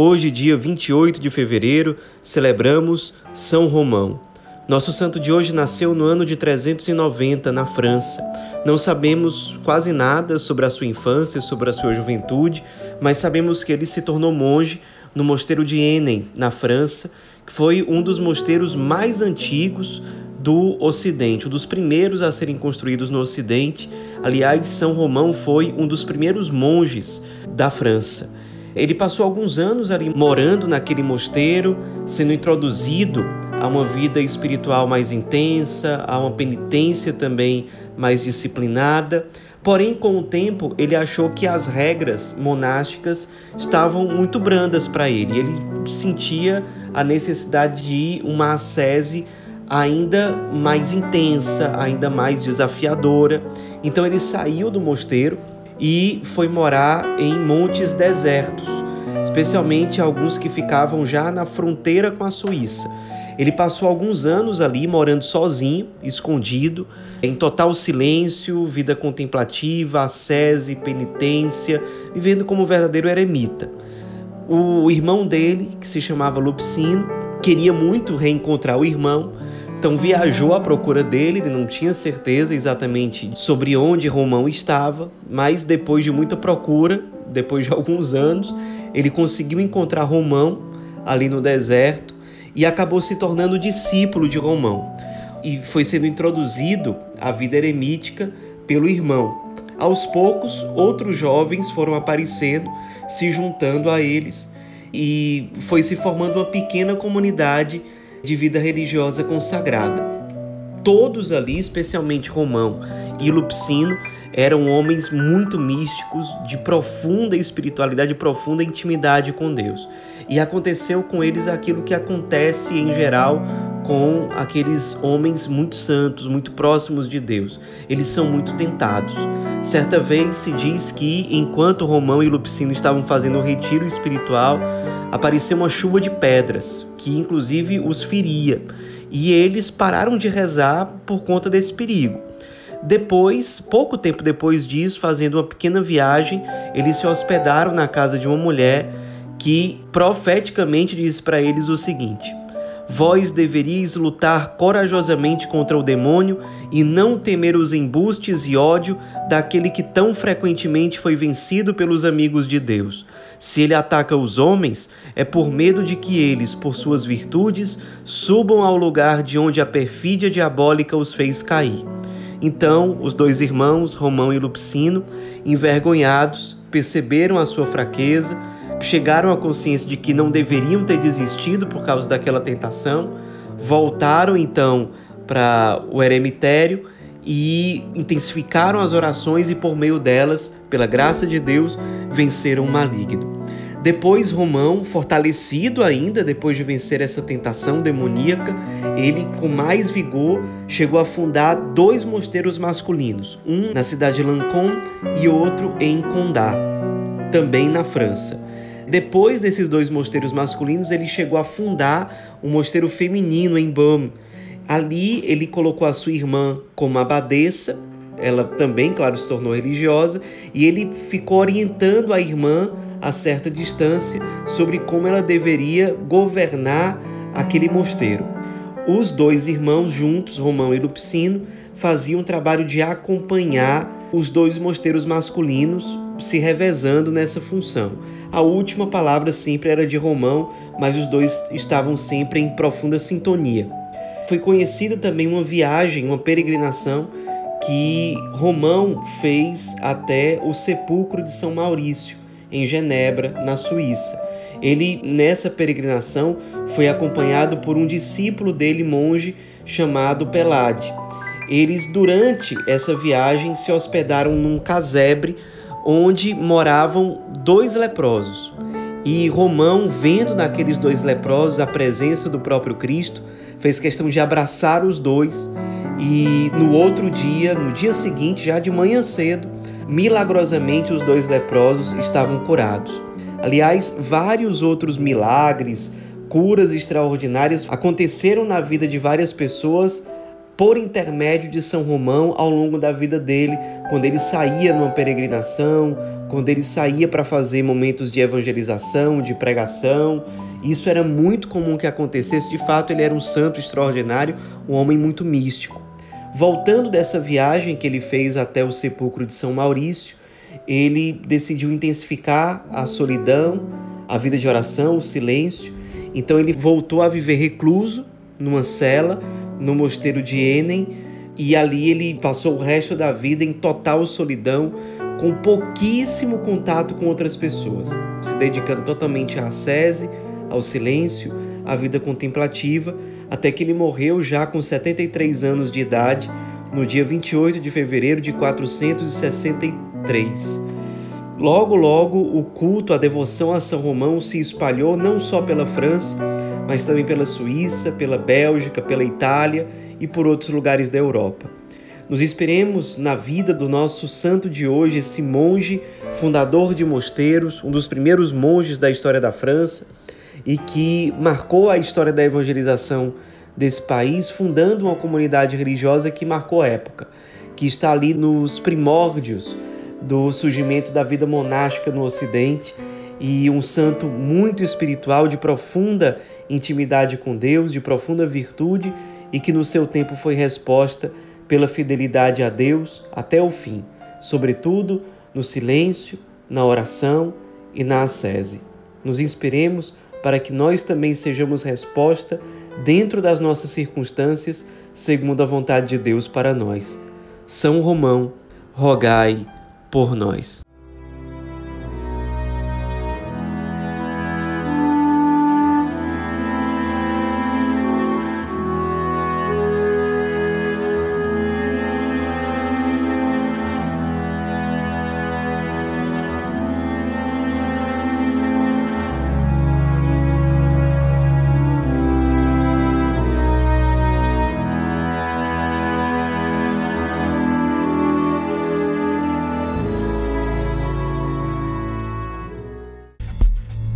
Hoje, dia 28 de fevereiro, celebramos São Romão. Nosso santo de hoje nasceu no ano de 390 na França. Não sabemos quase nada sobre a sua infância, sobre a sua juventude, mas sabemos que ele se tornou monge no mosteiro de Enem, na França, que foi um dos mosteiros mais antigos do Ocidente, um dos primeiros a serem construídos no Ocidente. Aliás, São Romão foi um dos primeiros monges da França. Ele passou alguns anos ali morando naquele mosteiro, sendo introduzido a uma vida espiritual mais intensa, a uma penitência também mais disciplinada. Porém, com o tempo, ele achou que as regras monásticas estavam muito brandas para ele. Ele sentia a necessidade de uma ascese ainda mais intensa, ainda mais desafiadora. Então ele saiu do mosteiro e foi morar em montes desertos, especialmente alguns que ficavam já na fronteira com a Suíça. Ele passou alguns anos ali morando sozinho, escondido, em total silêncio, vida contemplativa, ascese, penitência, vivendo como um verdadeiro eremita. O irmão dele, que se chamava Lupicino, queria muito reencontrar o irmão, então viajou à procura dele, ele não tinha certeza exatamente sobre onde Romão estava, mas depois de muita procura, depois de alguns anos, ele conseguiu encontrar Romão ali no deserto e acabou se tornando discípulo de Romão. E foi sendo introduzido à vida eremítica pelo irmão. Aos poucos, outros jovens foram aparecendo, se juntando a eles, e foi se formando uma pequena comunidade de vida religiosa consagrada. Todos ali, especialmente Romão e Lupicino, eram homens muito místicos, de profunda espiritualidade, de profunda intimidade com Deus. E aconteceu com eles aquilo que acontece em geral com aqueles homens muito santos, muito próximos de Deus. Eles são muito tentados. Certa vez se diz que, enquanto Romão e Lupicino estavam fazendo o retiro espiritual, apareceu uma chuva de pedras, que inclusive os feria. E eles pararam de rezar por conta desse perigo. Depois, pouco tempo depois disso, fazendo uma pequena viagem, eles se hospedaram na casa de uma mulher que profeticamente disse para eles o seguinte: Vós deveríeis lutar corajosamente contra o demônio e não temer os embustes e ódio daquele que tão frequentemente foi vencido pelos amigos de Deus. Se ele ataca os homens, é por medo de que eles, por suas virtudes, subam ao lugar de onde a perfídia diabólica os fez cair. Então, os dois irmãos, Romão e Lupicino, envergonhados, perceberam a sua fraqueza chegaram à consciência de que não deveriam ter desistido por causa daquela tentação, voltaram então para o eremitério e intensificaram as orações e por meio delas, pela graça de Deus, venceram o maligno. Depois, Romão, fortalecido ainda depois de vencer essa tentação demoníaca, ele, com mais vigor, chegou a fundar dois mosteiros masculinos, um na cidade de Lancôme e outro em Condá, também na França. Depois desses dois mosteiros masculinos, ele chegou a fundar um mosteiro feminino em Bam. Ali ele colocou a sua irmã como abadesa, ela também, claro, se tornou religiosa, e ele ficou orientando a irmã a certa distância sobre como ela deveria governar aquele mosteiro. Os dois irmãos juntos, Romão e Lupicino, faziam um trabalho de acompanhar os dois mosteiros masculinos se revezando nessa função. A última palavra sempre era de Romão, mas os dois estavam sempre em profunda sintonia. Foi conhecida também uma viagem, uma peregrinação que Romão fez até o sepulcro de São Maurício, em Genebra, na Suíça. Ele, nessa peregrinação, foi acompanhado por um discípulo dele, monge, chamado Pelade. Eles, durante essa viagem, se hospedaram num casebre onde moravam dois leprosos. E Romão, vendo naqueles dois leprosos a presença do próprio Cristo, fez questão de abraçar os dois. E no outro dia, no dia seguinte, já de manhã cedo, milagrosamente os dois leprosos estavam curados. Aliás, vários outros milagres, curas extraordinárias aconteceram na vida de várias pessoas por intermédio de São Romão ao longo da vida dele, quando ele saía numa peregrinação, quando ele saía para fazer momentos de evangelização, de pregação. Isso era muito comum que acontecesse. De fato, ele era um santo extraordinário, um homem muito místico. Voltando dessa viagem que ele fez até o sepulcro de São Maurício, ele decidiu intensificar a solidão, a vida de oração, o silêncio. Então ele voltou a viver recluso numa cela no mosteiro de Enem e ali ele passou o resto da vida em total solidão, com pouquíssimo contato com outras pessoas, se dedicando totalmente à sese, ao silêncio, à vida contemplativa, até que ele morreu já com 73 anos de idade, no dia 28 de fevereiro de 463. Logo, logo, o culto, a devoção a São Romão se espalhou não só pela França, mas também pela Suíça, pela Bélgica, pela Itália e por outros lugares da Europa. Nos inspiremos na vida do nosso santo de hoje, esse monge, fundador de mosteiros, um dos primeiros monges da história da França e que marcou a história da evangelização desse país, fundando uma comunidade religiosa que marcou a época, que está ali nos primórdios do surgimento da vida monástica no Ocidente e um santo muito espiritual, de profunda intimidade com Deus, de profunda virtude e que no seu tempo foi resposta pela fidelidade a Deus até o fim, sobretudo no silêncio, na oração e na ascese. Nos inspiremos para que nós também sejamos resposta dentro das nossas circunstâncias, segundo a vontade de Deus para nós. São Romão, rogai por nós.